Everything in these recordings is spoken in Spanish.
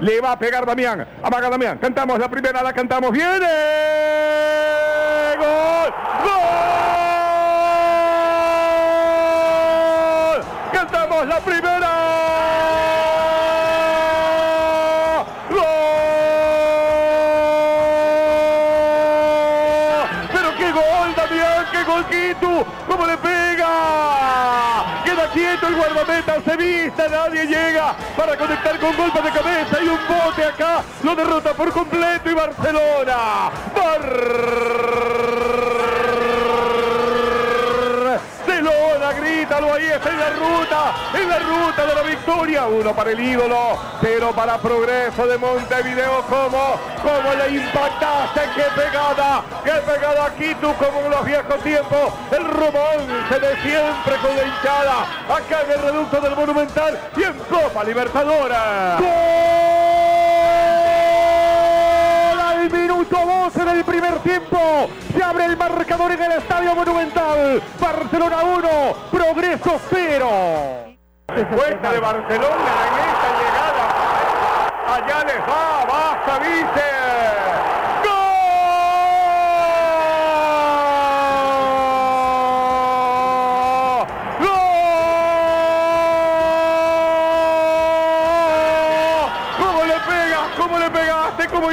Le va a pegar Damián. Amaga Damián. Cantamos la primera, la cantamos. ¡Viene! ¡Gol! ¡Gol! Cantamos la primera. ¡Gol! Pero qué gol, Damián, qué gol Quito. ¿Cómo le pega? Quieto el guardameta, se vista, nadie llega para conectar con golpe de cabeza y un bote acá. Lo derrota por completo y Barcelona. Barcelona, grítalo ahí, está en la ruta, en la ruta de la victoria. Uno para el ídolo, pero para Progreso de Montevideo. ¿Cómo? ¿Cómo le impactaste? ¡Qué pegada! ¡Qué pegada aquí tú como en los viejos tiempos! El romance de siempre con la hinchada. Acá en el reducto del Monumental y en Copa Libertadora. ¡Gol! Al minuto 12 del primer tiempo. Se abre el marcador en el Estadio Monumental. Barcelona 1, Progreso 0. Respuesta de Barcelona en esta llegada. Allá les va, basta, viste. ¡Gol! ¡Gol! ¿Cómo le pegas? ¿Cómo le pegaste? ¿Cómo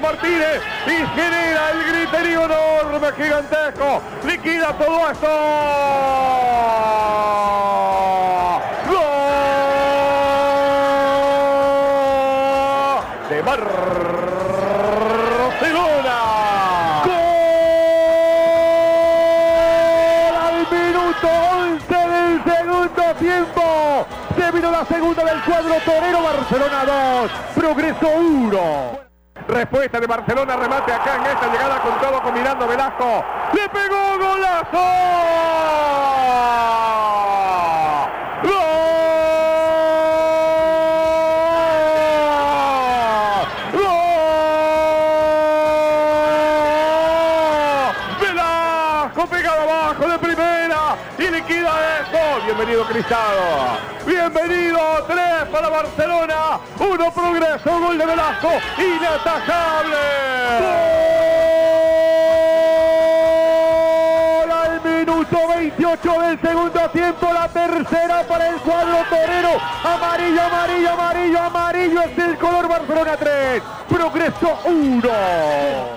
Martínez? Y genera el griterío enorme, gigantesco. Liquida todo esto. De Barcelona. ¡Gol! Al minuto 11 del segundo tiempo. Se vino la segunda del cuadro torero. Barcelona 2, Progreso 1. Respuesta de Barcelona, remate acá en esta llegada con todo combinando Velasco. ¡Le pegó golazo! ¡Gol! ¡Gol! Velasco pegado abajo de primera y liquida esto. Bienvenido Cristado. 1 Progreso, gol de Velasco, inatajable. ¡Gol! Al minuto 28 del segundo tiempo, la tercera para el cuadro torero. Amarillo, amarillo, amarillo, amarillo es el color Barcelona 3, Progreso 1.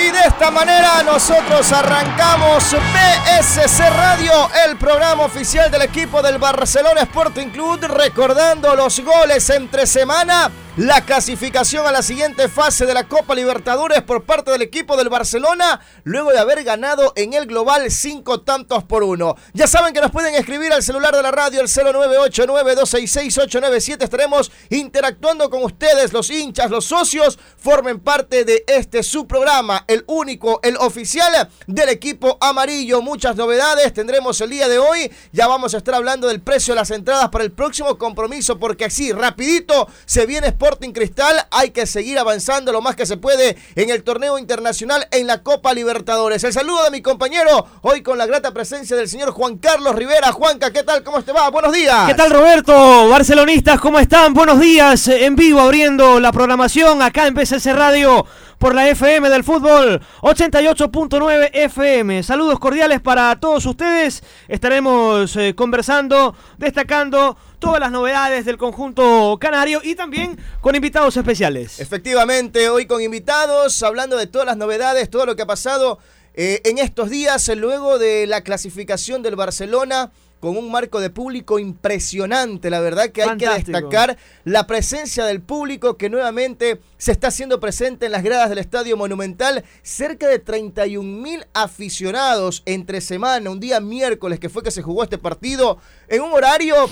Y de esta manera nosotros arrancamos BSC Radio, el programa oficial del equipo del Barcelona Sporting Club, recordando los goles entre semana, la clasificación a la siguiente fase de la Copa Libertadores por parte del equipo del Barcelona, luego de haber ganado en el global cinco tantos por uno. Ya saben que nos pueden escribir al celular de la radio, el 0989-266-897. Estaremos interactuando con ustedes, los hinchas, los socios, formen parte de este su programa, el único, el oficial del equipo amarillo. Muchas novedades tendremos el día de hoy. Ya vamos a estar hablando del precio de las entradas para el próximo compromiso, porque así, rapidito, se viene Sporting Cristal. Hay que seguir avanzando lo más que se puede en el torneo internacional en la Copa Libertadores. El saludo de mi compañero, hoy con la grata presencia del señor Juan Carlos Rivera. Juanca, ¿qué tal? ¿Cómo te va? Buenos días. ¿Qué tal Roberto? Barcelonistas, ¿cómo están? Buenos días, en vivo abriendo la programación acá en PCC Radio por la FM del fútbol 88.9 FM. Saludos cordiales para todos ustedes. Estaremos eh, conversando, destacando todas las novedades del conjunto canario y también con invitados especiales. Efectivamente, hoy con invitados, hablando de todas las novedades, todo lo que ha pasado eh, en estos días, luego de la clasificación del Barcelona con un marco de público impresionante. La verdad que hay Fantástico. que destacar la presencia del público que nuevamente se está haciendo presente en las gradas del Estadio Monumental. Cerca de 31 mil aficionados entre semana, un día miércoles que fue que se jugó este partido, en un horario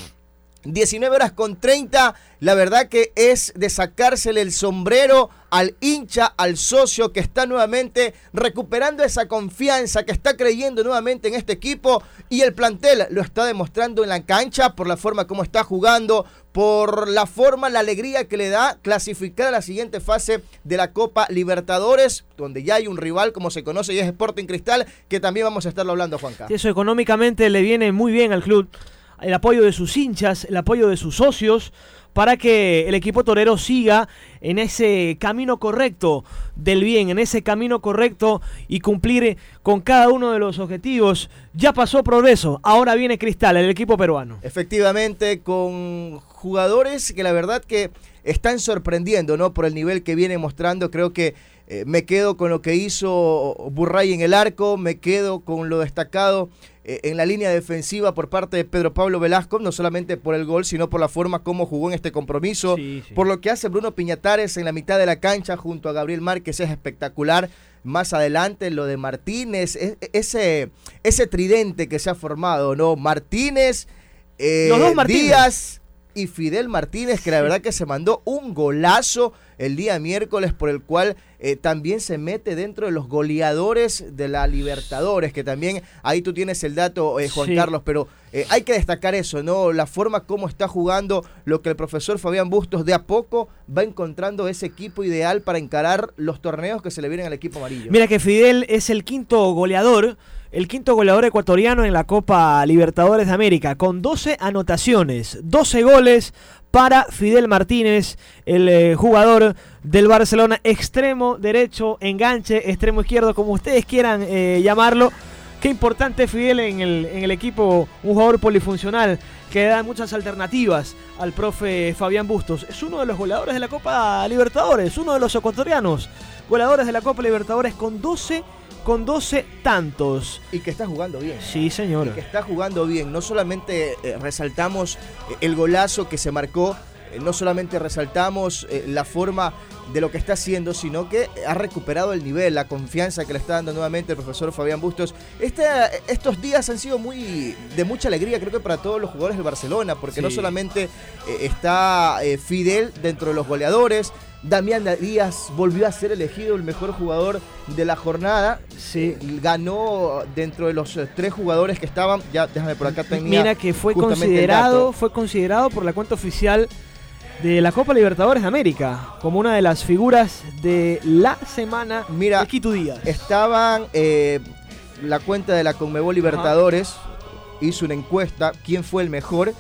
19 horas con 30, la verdad que es de sacársele el sombrero al hincha, al socio que está nuevamente recuperando esa confianza, que está creyendo nuevamente en este equipo y el plantel lo está demostrando en la cancha por la forma como está jugando, por la forma, la alegría que le da clasificar a la siguiente fase de la Copa Libertadores, donde ya hay un rival como se conoce y es Sporting Cristal, que también vamos a estarlo hablando, Juanca. Eso económicamente le viene muy bien al club. El apoyo de sus hinchas, el apoyo de sus socios, para que el equipo torero siga en ese camino correcto del bien, en ese camino correcto y cumplir con cada uno de los objetivos. Ya pasó progreso, ahora viene Cristal, el equipo peruano. Efectivamente, con jugadores que la verdad que están sorprendiendo, ¿no? Por el nivel que viene mostrando, creo que eh, me quedo con lo que hizo Burray en el arco, me quedo con lo destacado eh, en la línea defensiva por parte de Pedro Pablo Velasco, no solamente por el gol, sino por la forma como jugó en este compromiso, por lo que hace Bruno Piñatares en la mitad de la cancha junto a Gabriel Márquez es espectacular. Más adelante lo de Martínez, e, e, ese, ese tridente que se ha formado, ¿no? Martínez, eh, Díaz y Fidel Martínez, que la verdad que se mandó un golazo el día miércoles por el cual eh, también se mete dentro de los goleadores de la Libertadores, que también ahí tú tienes el dato, eh, Juan Carlos, pero eh, hay que destacar eso, ¿no? La forma como está jugando, lo que el profesor Fabián Bustos de a poco va encontrando ese equipo ideal para encarar los torneos que se le vienen al equipo amarillo. Mira que Fidel es el quinto goleador el quinto goleador ecuatoriano en la Copa Libertadores de América, con 12 anotaciones, 12 goles para Fidel Martínez, el eh, jugador del Barcelona, extremo derecho, enganche, extremo izquierdo, como ustedes quieran eh, llamarlo. Qué importante Fidel en el, en el equipo, un jugador polifuncional que da muchas alternativas al profe Fabián Bustos. Es uno de los goleadores de la Copa Libertadores, uno de los ecuatorianos, goleadores de la Copa Libertadores con 12 con 12 tantos. Y que está jugando bien. Sí, señor. que está jugando bien. No solamente eh, resaltamos eh, el golazo que se marcó, eh, no solamente resaltamos la forma de lo que está haciendo, sino que ha recuperado el nivel, la confianza que le está dando nuevamente el profesor Fabián Bustos. Este, estos días han sido muy de mucha alegría, creo que para todos los jugadores del Barcelona, porque no solamente está Fidel dentro de los goleadores, Damián Díaz volvió a ser elegido el mejor jugador de la jornada. Sí. Ganó dentro de los eh, tres jugadores que estaban. Ya déjame por acá tenía Mira que fue considerado, fue considerado por la cuenta oficial de la Copa Libertadores de América como una de las figuras de la semana Mira, de Quito Díaz. Estaban eh, la cuenta de la Conmebol Libertadores. Hizo una encuesta, quién fue el mejor.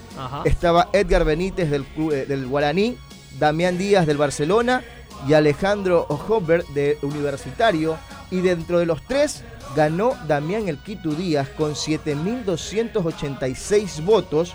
Estaba Edgar Benítez del, eh, del Guaraní, Damián Díaz del Barcelona y Alejandro Hobber de Universitario. Y dentro de los tres ganó Damián El Quito Díaz con 7.286 votos.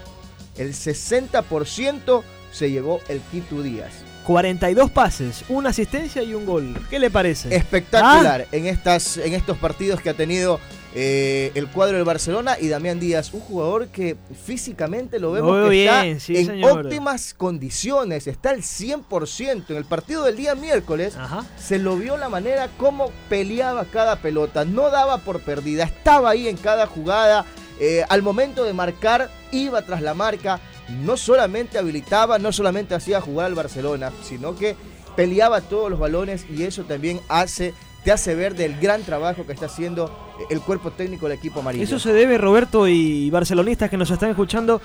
El 60% se llevó El Quito Díaz. 42 pases, una asistencia y un gol. ¿Qué le parece? Espectacular ¿Ah? en, estas, en estos partidos que ha tenido eh, el cuadro del Barcelona y Damián Díaz, un jugador que físicamente lo vemos que está en óptimas condiciones, está al 100%. En el partido del día miércoles se lo vio la manera como peleaba cada pelota, no daba por perdida, estaba ahí en cada jugada, eh, al momento de marcar iba tras la marca, no solamente habilitaba, no solamente hacía jugar al Barcelona, sino que peleaba todos los balones y eso también hace te hace ver del gran trabajo que está haciendo el cuerpo técnico del equipo amarillo. Eso se debe, Roberto y barcelonistas que nos están escuchando,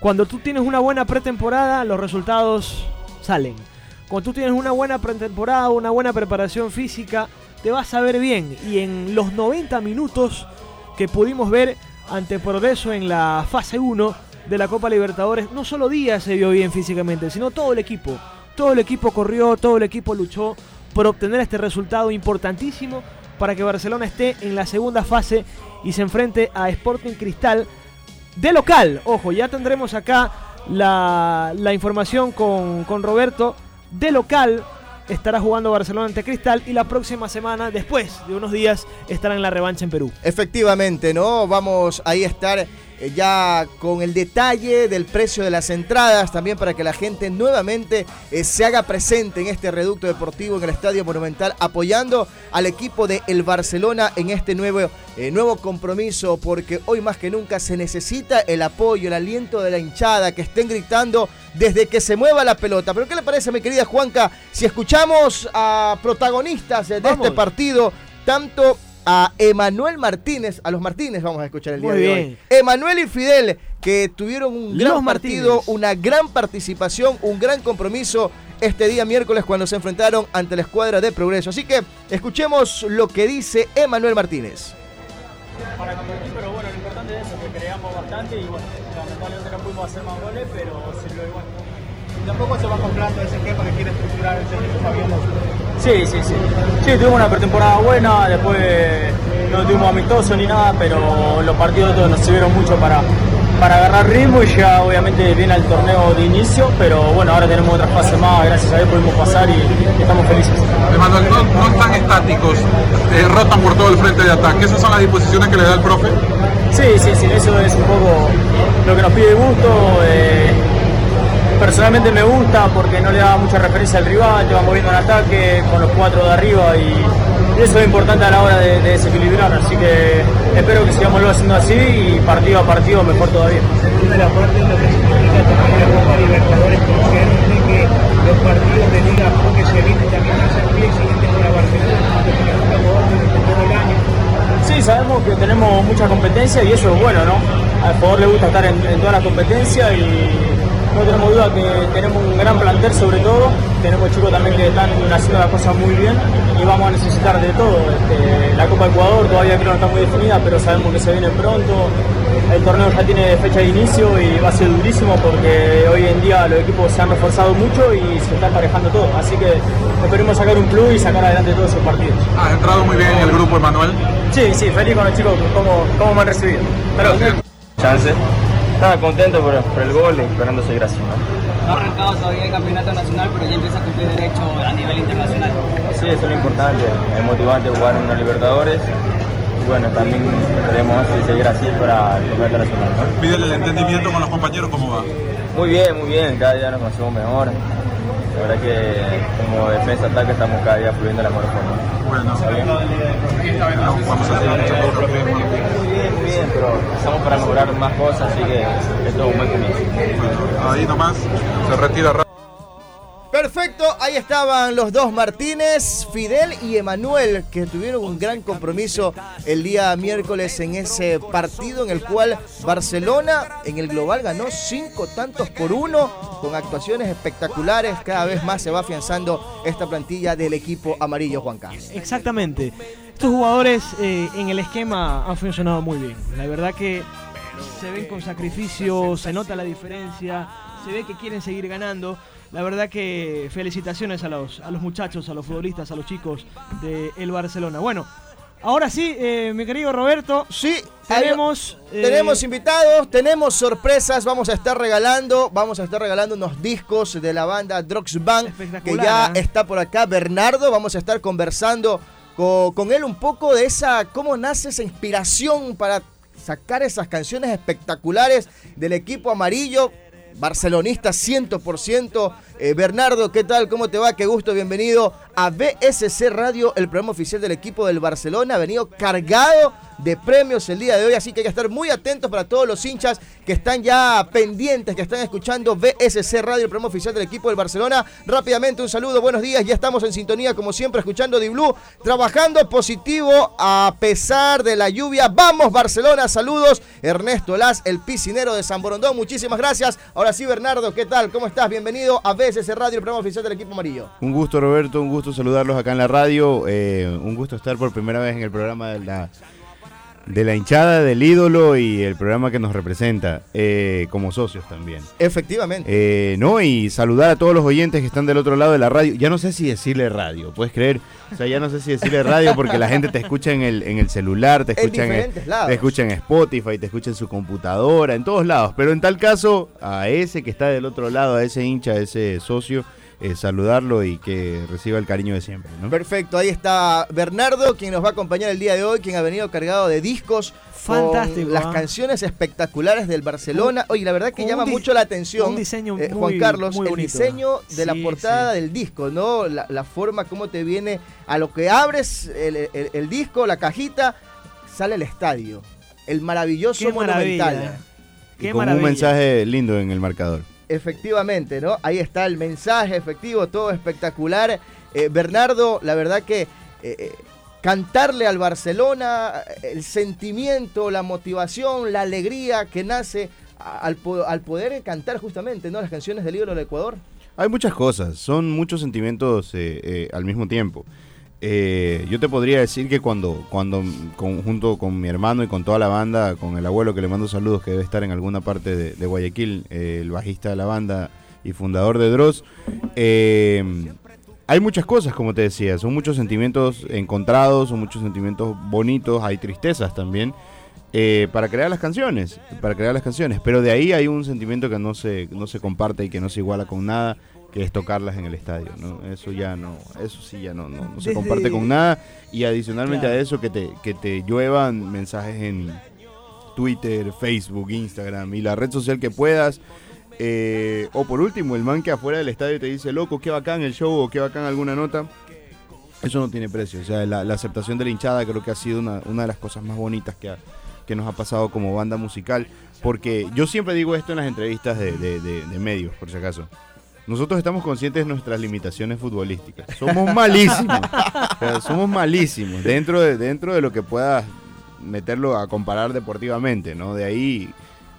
cuando tú tienes una buena pretemporada, los resultados salen. Cuando tú tienes una buena pretemporada, una buena preparación física, te vas a ver bien. Y en los 90 minutos que pudimos ver ante Progreso en la fase 1 de la Copa Libertadores, no solo Díaz se vio bien físicamente, sino todo el equipo. Todo el equipo corrió, todo el equipo luchó por obtener este resultado importantísimo para que Barcelona esté en la segunda fase y se enfrente a Sporting Cristal de local. Ojo, ya tendremos acá la, información con, con Roberto. De local estará jugando Barcelona ante Cristal y la próxima semana, después de unos días, estará en la revancha en Perú. Efectivamente, ¿no? Vamos ahí a estar eh, ya con el detalle del precio de las entradas, también para que la gente nuevamente eh, se haga presente en este reducto deportivo en el Estadio Monumental, apoyando al equipo de el Barcelona en este nuevo, eh, nuevo compromiso, porque hoy más que nunca se necesita el apoyo, el aliento de la hinchada, que estén gritando desde que se mueva la pelota. Pero ¿qué le parece, mi querida Juanca, si escuchamos a protagonistas de este partido, tanto a Emanuel Martínez, a los Martínez vamos a escuchar el día de hoy. Emanuel y Fidel, que tuvieron un gran partido, una gran participación, un gran compromiso este día miércoles cuando se enfrentaron ante la escuadra de Progreso. Así que escuchemos lo que dice Emanuel Martínez. Para competir, pero bueno, lo importante es eso, que creamos bastante y bueno, lamentablemente pudimos hacer más goles, pero sirvió igual. Tampoco se va comprando ese esquema que quiere estructurar el técnico Fabián Sí, sí, sí. Sí, tuvimos una pretemporada buena, después no tuvimos amistoso ni nada, pero los partidos todos nos sirvieron mucho para, para agarrar ritmo y ya obviamente viene el torneo de inicio, pero bueno, ahora tenemos otra fase más, gracias a Dios pudimos pasar y, estamos felices. Emanuel, no, no están estáticos, eh, rotan por todo el frente de ataque, ¿esas son las disposiciones que le da el profe? Sí, sí, sí, eso es un poco lo que nos pide gusto. Eh, personalmente me gusta porque no le da mucha referencia al rival, te va moviendo en ataque con los cuatro de arriba y, eso es importante a la hora de, desequilibrar, así que espero que sigamos haciendo así y partido a partido mejor todavía. la parte de lo que significa también la Copa Libertadores, conociendo que los partidos de Liga porque se eviten también a ser muy exigentes para Barcelona, todo el año. Sí, sabemos que tenemos mucha competencia y eso es bueno, ¿no? Al jugador le gusta estar en, en toda la competencia y no tenemos duda que tenemos un gran plantel sobre todo, tenemos chicos también que están haciendo las cosas muy bien y vamos a necesitar de todo. Este, la Copa Ecuador todavía creo no está muy definida, pero sabemos que se viene pronto. El torneo ya tiene fecha de inicio y va a ser durísimo porque hoy en día los equipos se han reforzado mucho y se está emparejando todo. Así que esperemos sacar un club y sacar adelante todos esos partidos. ¿Has entrado muy bien en el grupo, Emanuel? Sí, sí, feliz con los chicos, cómo, cómo me han recibido. Pero, chance Nada, contento por, el gol y esperando seguir así. ¿no? ha arrancado todavía el campeonato nacional, pero ya empieza a cumplir derecho a nivel internacional. Sí, eso es lo importante, es motivante jugar en una Libertadores. Y bueno, también queremos seguir así para el campeonato nacional. ¿no? Pídele el entendimiento con los compañeros, ¿cómo va? Muy bien, muy bien, cada día nos conocemos mejor. La verdad que como defensa-ataque estamos cada día fluyendo de la mejor forma. Bueno, ¿Está bien? vamos a hacer Muy pero estamos para mejorar más cosas, así que esto es un buen comienzo. ahí nomás, se retira. Perfecto, ahí estaban los dos Martínez, Fidel y Emanuel, que tuvieron un gran compromiso el día miércoles en ese partido en el cual Barcelona en el global ganó cinco tantos por uno, con actuaciones espectaculares. Cada vez más se va afianzando esta plantilla del equipo amarillo, Juan Carlos. Exactamente. Estos jugadores eh, en el esquema han funcionado muy bien. La verdad que se ven con sacrificio, se nota la diferencia, se ve que quieren seguir ganando. La verdad que felicitaciones a los, a los muchachos, a los futbolistas, a los chicos del el Barcelona. Bueno, ahora sí, eh, mi querido Roberto. Sí, tenemos, eh, tenemos invitados, tenemos sorpresas. Vamos a estar regalando, vamos a estar regalando unos discos de la banda Drox Band, que ya ¿eh? está por acá. Bernardo, vamos a estar conversando con, con él un poco de esa, cómo nace esa inspiración para sacar esas canciones espectaculares del equipo amarillo barcelonista 100%. Eh, Bernardo, ¿qué tal? ¿Cómo te va? Qué gusto, bienvenido a BSC Radio, el programa oficial del equipo del Barcelona. Ha venido cargado de premios el día de hoy, así que hay que estar muy atentos para todos los hinchas que están ya pendientes, que están escuchando BSC Radio, el programa oficial del equipo del Barcelona. Rápidamente un saludo, buenos días, ya estamos en sintonía como siempre escuchando Di Blue, trabajando positivo a pesar de la lluvia. Vamos Barcelona, saludos. Ernesto Las, el piscinero de San Borondón, muchísimas gracias. Ahora sí, Bernardo, ¿qué tal? ¿Cómo estás? Bienvenido a BSC Radio, el programa oficial del equipo amarillo. Un gusto, Roberto, un gusto saludarlos acá en la radio. Eh, un gusto estar por primera vez en el programa de la de la hinchada, del ídolo y el programa que nos representa eh, como socios también. Efectivamente. Eh, no, y saludar a todos los oyentes que están del otro lado de la radio. Ya no sé si decirle radio, puedes creer. O sea, ya no sé si decirle radio porque la gente te escucha en el, en el celular, te escucha en, te escucha en Spotify, te escucha en su computadora, en todos lados. Pero en tal caso, a ese que está del otro lado, a ese hincha, a ese socio, eh, saludarlo y que reciba el cariño de siempre. Perfecto, ahí está Bernardo, quien nos va a acompañar el día de hoy, quien ha venido cargado de discos. Fantástico. las ¿ah? canciones espectaculares del Barcelona. Oye, la verdad que llama mucho la atención. Un diseño eh, Juan Carlos, el diseño de la portada del disco, ¿no? La, forma, cómo te viene a lo que abres el, disco, la cajita, sale el estadio. El maravilloso monumental. y con un mensaje lindo en el marcador. Efectivamente, ¿no? Ahí está el mensaje efectivo, todo espectacular. Eh, Bernardo, la verdad que eh, eh, cantarle al Barcelona, el sentimiento, la motivación, la alegría que nace al, poder cantar justamente, ¿no? Las canciones del libro del Ecuador. Hay muchas cosas, son muchos sentimientos al mismo tiempo. Eh, yo te podría decir que cuando, cuando junto con mi hermano y con toda la banda, con el abuelo que le mando saludos, que debe estar en alguna parte de, Guayaquil, eh, el bajista de la banda y fundador de Dross, eh, hay muchas cosas, como te decía, son muchos sentimientos encontrados, son muchos sentimientos bonitos, hay tristezas también. para crear las canciones, para crear las canciones, pero de ahí hay un sentimiento que no se, no se comparte y que no se iguala con nada, que es tocarlas en el estadio, ¿no? Eso ya no, eso sí ya no, no, se comparte con nada. Y adicionalmente a eso que te, que te lluevan mensajes en Twitter, Facebook, Instagram y la red social que puedas. Eh, o por último, el man que afuera del estadio te dice, loco, qué bacán el show o qué bacán alguna nota. Eso no tiene precio. O sea, la, aceptación de la hinchada creo que ha sido una, de las cosas más bonitas que, que nos ha pasado como banda musical. Porque yo siempre digo esto en las entrevistas de, de medios, por si acaso. Nosotros estamos conscientes de nuestras limitaciones futbolísticas. Somos malísimos. somos malísimos dentro de, dentro de lo que pueda meterlo a comparar deportivamente, ¿no? De ahí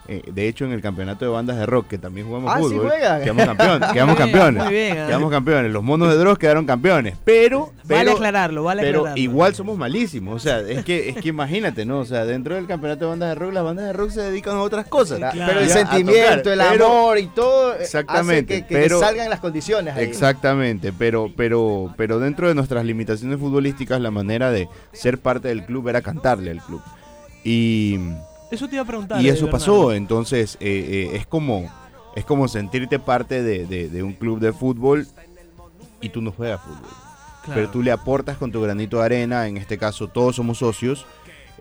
eh, de hecho, en el campeonato de bandas de rock, que también jugamos ah, fútbol, quedamos, campeones, quedamos campeones. quedamos campeones. Los monos de Dross quedaron campeones. Pero, vale aclararlo, vale pero igual somos malísimos. O sea, es que, es que imagínate, ¿no? O sea, dentro del campeonato de bandas de rock, las bandas de rock se dedican a otras cosas. Pero el sentimiento, el amor y todo eh, exactamente, hace que, salgan las condiciones. Exactamente, pero, pero, pero dentro de nuestras limitaciones futbolísticas, la manera de ser parte del club era cantarle al club. Y eso te iba a preguntar. Y eso pasó, entonces eh, eh, es como es como sentirte parte de, un club de fútbol y tú no juegas fútbol. Pero tú le aportas con tu granito de arena, en este caso todos somos socios,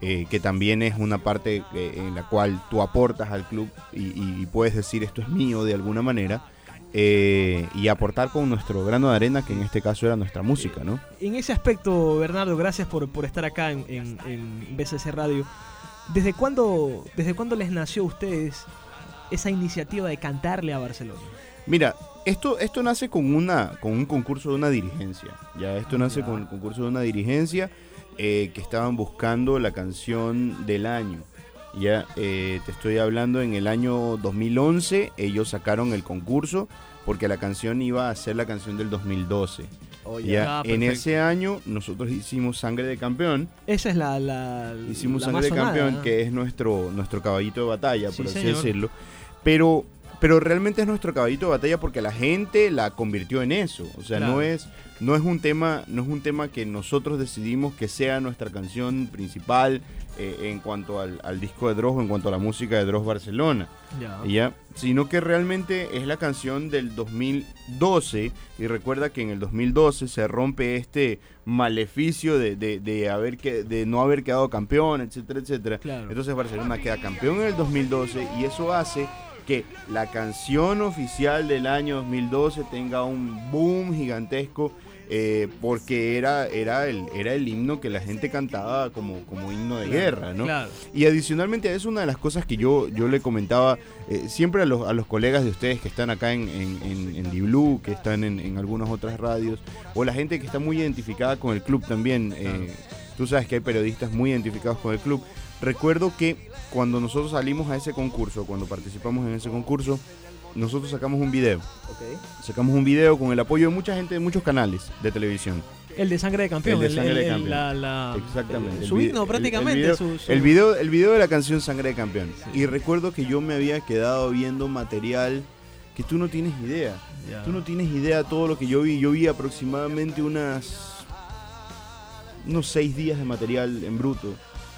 eh, que también es una parte en la cual tú aportas al club y, puedes decir esto es mío de alguna manera. y aportar con nuestro grano de arena, que en este caso era nuestra música, ¿no? En ese aspecto, Bernardo, gracias por, estar acá en, en, en BCC Radio. ¿Desde cuándo, ¿Desde cuándo les nació a ustedes esa iniciativa de cantarle a Barcelona? Mira, esto, esto nace con, una, con un concurso de una dirigencia. Ya, esto nace con el concurso de una dirigencia eh, que estaban buscando la canción del año. Ya eh, te estoy hablando en el año 2011, ellos sacaron el concurso porque la canción iba a ser la canción del 2012. Ya, ah, en ese año nosotros hicimos Sangre de Campeón. Esa es la... la hicimos Sangre de Campeón, que es nuestro, nuestro caballito de batalla, por así decirlo. Pero, pero realmente es nuestro caballito de batalla porque la gente la convirtió en eso. O sea, no es no es un tema no es un tema que nosotros decidimos que sea nuestra canción principal eh, en cuanto al, disco de Dross en cuanto a la música de Dross Barcelona ya. sino que realmente es la canción del 2012 y recuerda que en el 2012 se rompe este maleficio de, de, haber que, de no haber quedado campeón etcétera etcétera entonces Barcelona queda campeón en el 2012 y eso hace que la canción oficial del año 2012 tenga un boom gigantesco eh, porque era, era, el, era el himno que la gente cantaba como, como himno de guerra, ¿no? Y adicionalmente a eso, una de las cosas que yo, yo le comentaba eh, siempre a los, a los colegas de ustedes que están acá en, en, en, que están en, algunas otras radios, o la gente que está muy identificada con el club también. Eh, tú sabes que hay periodistas muy identificados con el club. Recuerdo que cuando nosotros salimos a ese concurso, cuando participamos en ese concurso, nosotros sacamos un video. Sacamos un video con el apoyo de mucha gente de muchos canales de televisión. El de sangre de campeón. El de sangre de campeón. La, Exactamente. su himno prácticamente. El video, el, video, de la canción Sangre de campeón. Y recuerdo que yo me había quedado viendo material que tú no tienes idea. Tú no tienes idea de todo lo que yo vi. Yo vi aproximadamente unas unos seis días de material en bruto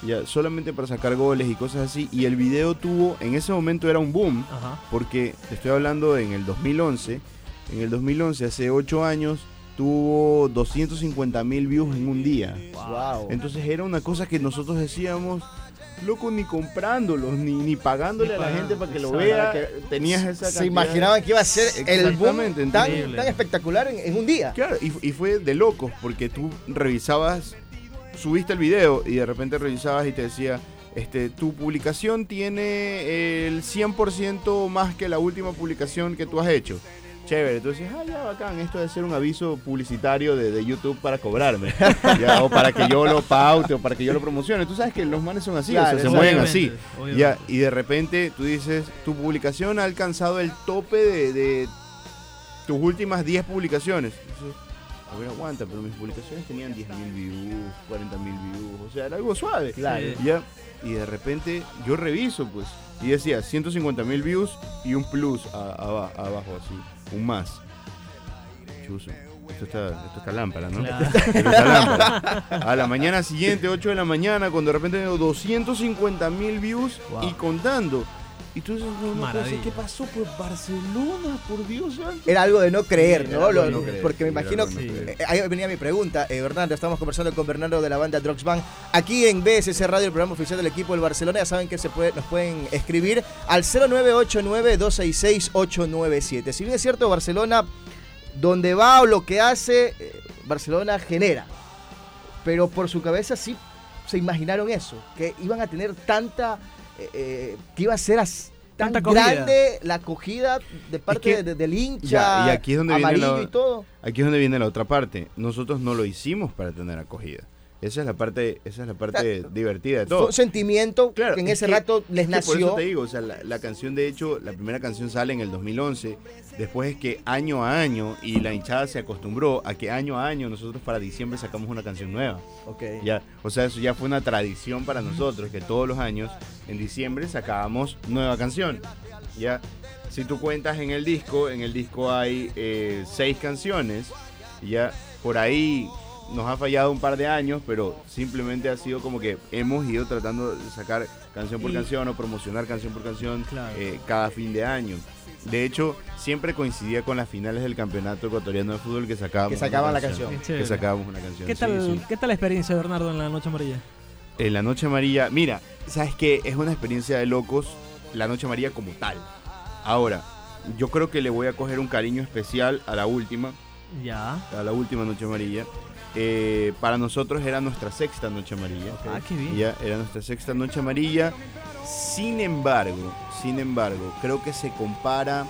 ya solamente para sacar goles y cosas así. Y el video tuvo, en ese momento era un boom, porque te estoy hablando en el 2011. En el 2011, hace 8 años, tuvo 250 mil views en un día. Wow. Entonces era una cosa que nosotros decíamos, loco, ni comprándolos, ni, ni pagándole a la gente para que lo vea. tenías esa Se imaginaban que iba a ser el boom tan, tan espectacular en, en, un día. Claro, y, y fue de locos, porque tú revisabas subiste el video y de repente revisabas y te decía, este, tu publicación tiene el 100% más que la última publicación que tú has hecho. Chévere, entonces, ah, ya bacán, esto debe ser un aviso publicitario de, YouTube para cobrarme, o para que yo lo paute, o para que yo lo promocione. Tú sabes que los manes son así, se mueven así. Ya, y de repente tú dices, tu publicación ha alcanzado el tope de, tus últimas 10 publicaciones. Aguanta, pero mis publicaciones tenían 10.000 views, 40.000 views, o sea, era algo suave. Claro. Ya, y de repente yo reviso, pues, y decía 150.000 views y un plus a- a- abajo, así, un más. Esto está, esto está lámpara, ¿no? Claro. Esto está lámpara. A la mañana siguiente, 8 de la mañana, cuando de repente tengo 250 mil views Wow. y contando. Y tú dices, no, no. ¿qué pasó? Pues Barcelona, por Dios santo. Era algo de no creer, Sí, ¿no? Lo- no creer, porque me sí, imagino creer. eh, ahí venía mi pregunta. Eh, Bernardo, estamos conversando con Bernardo de la banda Drugs Band. Aquí en BSC Radio, el programa oficial del equipo del Barcelona. Ya saben que se puede, nos pueden escribir al 0989-266-897. Si bien es cierto, Barcelona, donde va o lo que hace, eh, Barcelona genera. Pero por su cabeza sí se imaginaron eso, que iban a tener tanta. Eh, eh, que iba a ser as- tan Tanta grande la acogida de parte que- de- del hincha, Ya, y aquí es donde viene amarillo la- y todo. Aquí es donde viene la otra parte. Nosotros no lo hicimos para tener acogida. Esa es la parte, esa es la parte divertida de Fue todo. un sentimiento Claro, que en es ese que- rato les Por nació. eso te digo, o sea, la, la canción de hecho, la primera canción sale en el 2011. Después es que año a año, y la hinchada se acostumbró a que año a año nosotros para diciembre sacamos una canción nueva. Ok. Ya, o sea, eso ya fue una tradición para nosotros, que todos los años en diciembre sacábamos nueva canción. Ya, si tú cuentas en el disco, en el disco hay eh, seis canciones. Ya, por ahí nos ha fallado un par de años, pero simplemente ha sido como que hemos ido tratando de sacar canción por Y- canción o promocionar canción por canción Claro. eh, cada fin de año. De hecho, siempre coincidía con las finales del campeonato ecuatoriano de fútbol que sacábamos. Que sacaban la canción. Qué Que sacábamos una canción. ¿Qué tal, sí. ¿Qué tal la experiencia, Bernardo, en la Noche Amarilla? En la Noche Amarilla, mira, ¿sabes qué? Es una experiencia de locos la Noche Amarilla como tal. Ahora, yo creo que le voy a coger un cariño especial a la última, Ya. a la última Noche Amarilla. Eh, para nosotros era nuestra sexta Noche Amarilla. Ah, qué bien. Ya, era nuestra sexta Noche Amarilla. Sin embargo, sin embargo, creo que se compara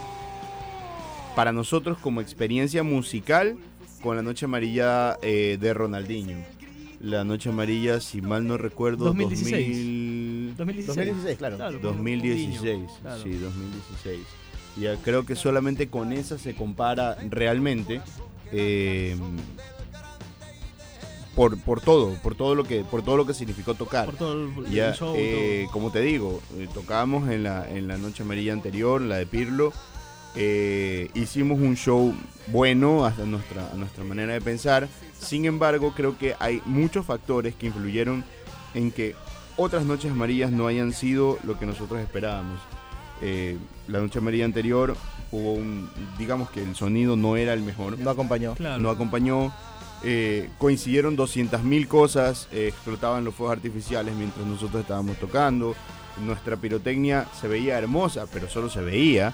para nosotros como experiencia musical con la Noche Amarilla eh, de Ronaldinho. La Noche Amarilla, si mal no recuerdo, 2016. 2000 2016. 2016, claro. Claro, 2016, Claro. sí, 2016. Ya creo que solamente con esa se compara realmente eh, por, por todo, por todo lo que por todo lo que significó tocar. Por todo el, Ya, el show. eh, todo. como te digo, eh, tocábamos en la, en la noche amarilla anterior, la de Pirlo. eh, hicimos un show bueno hasta nuestra, a nuestra manera de pensar. Sin embargo, creo que hay muchos factores que influyeron en que otras noches amarillas no hayan sido lo que nosotros esperábamos. Eh, la noche amarilla anterior hubo un, digamos que el sonido no era el mejor No acompañó. Claro. no acompañó. Eh, coincidieron 200.000 cosas, eh, explotaban los fuegos artificiales mientras nosotros estábamos tocando. Nuestra pirotecnia se veía hermosa, pero solo se veía.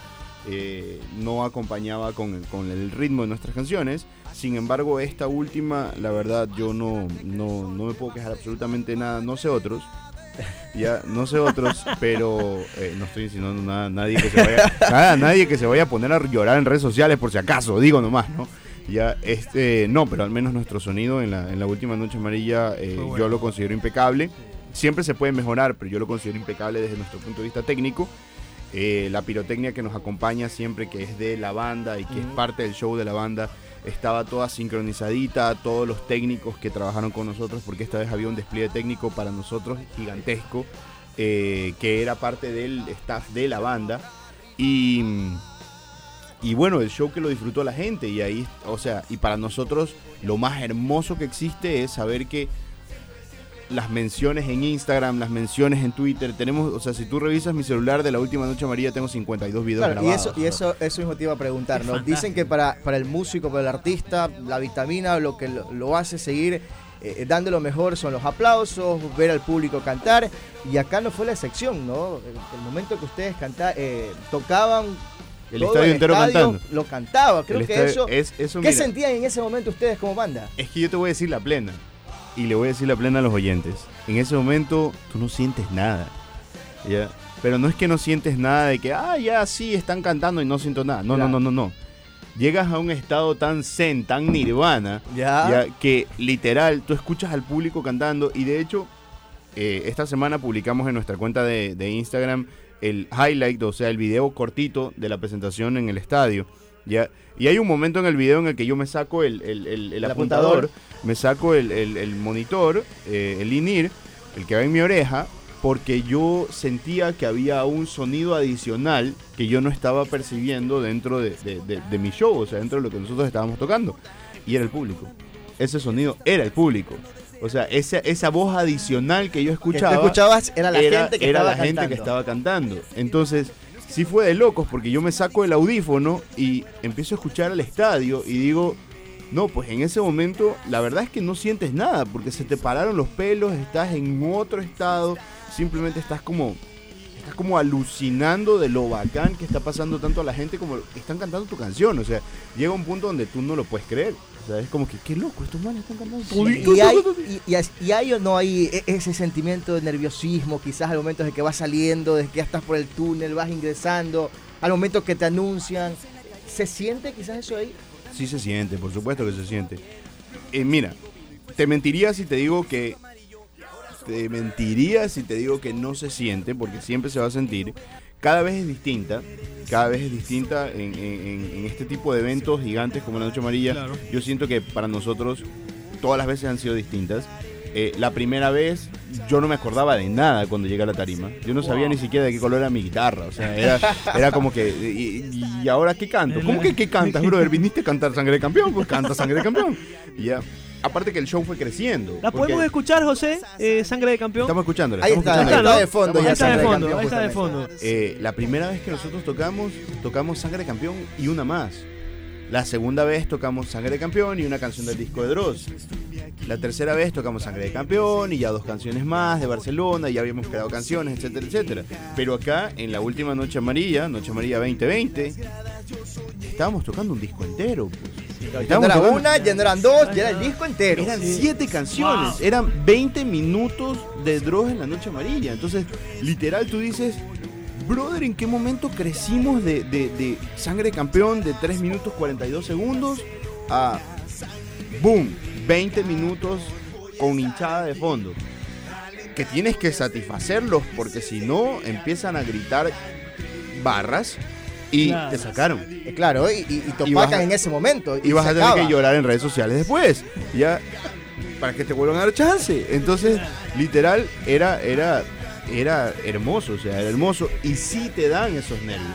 eh, no acompañaba con el, con el ritmo de nuestras canciones. Sin embargo, esta última, la verdad, yo no, no, no me puedo quejar absolutamente nada. No sé otros. Ya, no sé otros, pero eh, no estoy insinuando nada, nadie que se vaya, nada, nadie que se vaya a poner a llorar en redes sociales por si acaso, digo nomás, ¿no? Ya, este, no, pero al menos nuestro sonido en la, en la última noche amarilla eh, bueno. yo lo considero impecable. Siempre se puede mejorar, pero yo lo considero impecable desde nuestro punto de vista técnico. Eh, la pirotecnia que nos acompaña siempre, que es de la banda y que es parte del show de la banda, estaba toda sincronizadita, todos los técnicos que trabajaron con nosotros, porque esta vez había un despliegue técnico para nosotros gigantesco, eh, que era parte del staff de la banda. Y, y bueno, el show que lo disfrutó la gente, y ahí, o sea, y para nosotros lo más hermoso que existe es saber que las menciones en Instagram, las menciones en Twitter, tenemos, o sea, si tú revisas mi celular de la última noche amarilla, tengo 52 videos Claro, y grabados. eso, y eso, eso mismo te iba a preguntar, Dicen que para, para el músico, para el artista, la vitamina, lo que lo, lo hace seguir eh, dando lo mejor son los aplausos, ver al público cantar, y acá no fue la excepción, ¿no? El, el momento que ustedes canta, eh, tocaban, El todo estadio entero estadio cantando. Lo cantaba, creo El que eso... es, eso, ¿Qué mira, sentían en ese momento ustedes como banda? Es que yo te voy a decir la plena. Y le voy a decir la plena a los oyentes. En ese momento tú no sientes nada. ¿ya? Pero no es que no sientes nada de que, ah, ya sí, están cantando y no siento nada. No, Claro. no, no, no, no. Llegas a un estado tan zen, tan nirvana, Ya. ya, que literal tú escuchas al público cantando. Y de hecho, eh, esta semana publicamos en nuestra cuenta de, de Instagram el highlight, o sea, el video cortito de la presentación en el estadio. ¿ya? Y hay un momento en el video en el que yo me saco el, apuntador, me saco el, monitor, eh, el INIR, el que va en mi oreja, porque yo sentía que había un sonido adicional que yo no estaba percibiendo dentro de, mi show, o sea, dentro de lo que nosotros estábamos tocando. Y era el público. Ese sonido era el público. O sea, esa, esa voz adicional que yo escuchaba. Que escuchabas era la gente que era estaba la gente que estaba cantando. Entonces, sí fue de locos, porque yo me saco el audífono y empiezo a escuchar al estadio y digo, no, pues en ese momento la verdad es que no sientes nada, porque se te pararon los pelos, estás en otro estado, simplemente estás como estás como alucinando de lo bacán que está pasando tanto a la gente como están cantando tu canción. O sea, llega un punto donde tú no lo puedes creer. O sea, es como que, qué loco, estos manes están cantando. y, hay, y, hay o no hay e, ese sentimiento de nerviosismo, quizás al momento de que vas saliendo, de que ya estás por el túnel, vas ingresando, al momento que te anuncian. ¿Se siente quizás eso ahí? Sí se siente, por supuesto que se siente. Eh, mira, te mentiría si te digo que te mentiría si te digo que no se siente, porque siempre se va a sentir. Cada vez es distinta, cada vez es distinta en, este tipo de eventos gigantes como la Noche Amarilla. Yo siento que para nosotros todas las veces han sido distintas. Eh, la primera vez yo no me acordaba de nada cuando llegué a la tarima. Yo no sabía ni siquiera de qué color era mi guitarra. O sea, era, era como que. Y, ahora qué canto? ¿Cómo que qué cantas, brother? ¿Viniste a cantar Sangre de Campeón? Pues canta Sangre de Campeón. Y ya. Aparte que el show fue creciendo. ¿La podemos escuchar, José? Eh, Sangre de Campeón. Estamos escuchando. Ahí está, está de fondo. Ahí está de fondo. Ahí está de fondo. Eh, la primera vez que nosotros tocamos, tocamos Sangre de Campeón y una más. La segunda vez tocamos Sangre de Campeón y una canción del disco de Dross. La tercera vez tocamos Sangre de Campeón y ya dos canciones más de Barcelona, y ya habíamos creado canciones, etcétera, etcétera. Pero acá, en la última Noche Amarilla, Noche Amarilla 2020, estábamos tocando un disco entero. Pues. Ya no era una, ya no eran dos, ya era el disco entero. Eran siete canciones, eran 20 minutos de Dross en la Noche Amarilla. Entonces, literal, tú dices, brother, ¿en qué momento crecimos de, de Sangre Campeón de 3 minutos 42 segundos a, boom, 20 minutos con hinchada de fondo? Que tienes que satisfacerlos porque si no empiezan a gritar barras y te sacaron. Eh, claro, y, y, en ese momento. Y, vas a tener que llorar en redes sociales después. Ya, para que te vuelvan a dar chance. Entonces, literal, era, era, era hermoso, o sea, era hermoso. Y sí te dan esos nervios.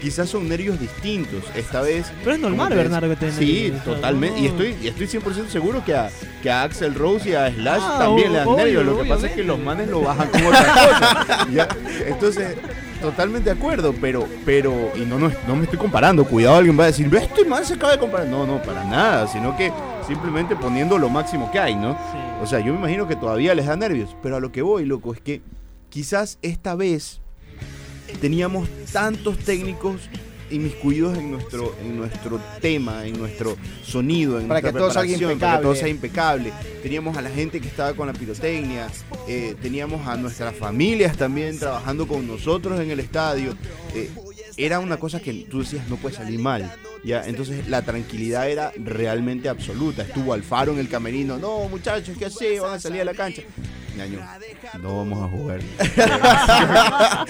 Quizás son nervios distintos esta vez. Pero es normal, Bernardo, que te Sí, totalmente. Y estoy, y estoy 100% seguro que a, que a Axel Rose y a Slash ah, también le dan nervios. Lo que pasa es que los manes lo bajan con otra cosa. Entonces, totalmente de acuerdo, pero, pero, y no, no, no me estoy comparando, cuidado, alguien va a decir, este man se acaba de comparar. No, no, para nada, sino que simplemente poniendo lo máximo que hay, ¿no? O sea, yo me imagino que todavía les da nervios, pero a lo que voy, loco, es que quizás esta vez teníamos tantos técnicos inmiscuidos en nuestro, en nuestro tema, en nuestro sonido, en para nuestra que todo salga impecable. para que todo sea impecable. Teníamos a la gente que estaba con la pirotecnia, eh, teníamos a nuestras familias también trabajando con nosotros en el estadio. Eh, era una cosa que tú decías no puede salir mal. Ya, entonces la tranquilidad era realmente absoluta. Estuvo Alfaro en el camerino. No, muchachos, ¿qué hace? Van a salir a la cancha no vamos a jugar.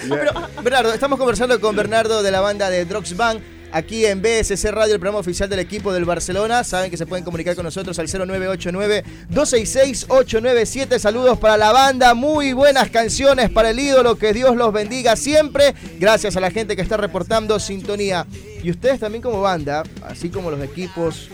Bernardo, estamos conversando con Bernardo de la banda de Drox Band aquí en BSC Radio, el programa oficial del equipo del Barcelona. Saben que se pueden comunicar con nosotros al 0989-266-897. Saludos para la banda, muy buenas canciones para el ídolo, que Dios los bendiga siempre. Gracias a la gente que está reportando sintonía. Y ustedes también como banda, así como los equipos,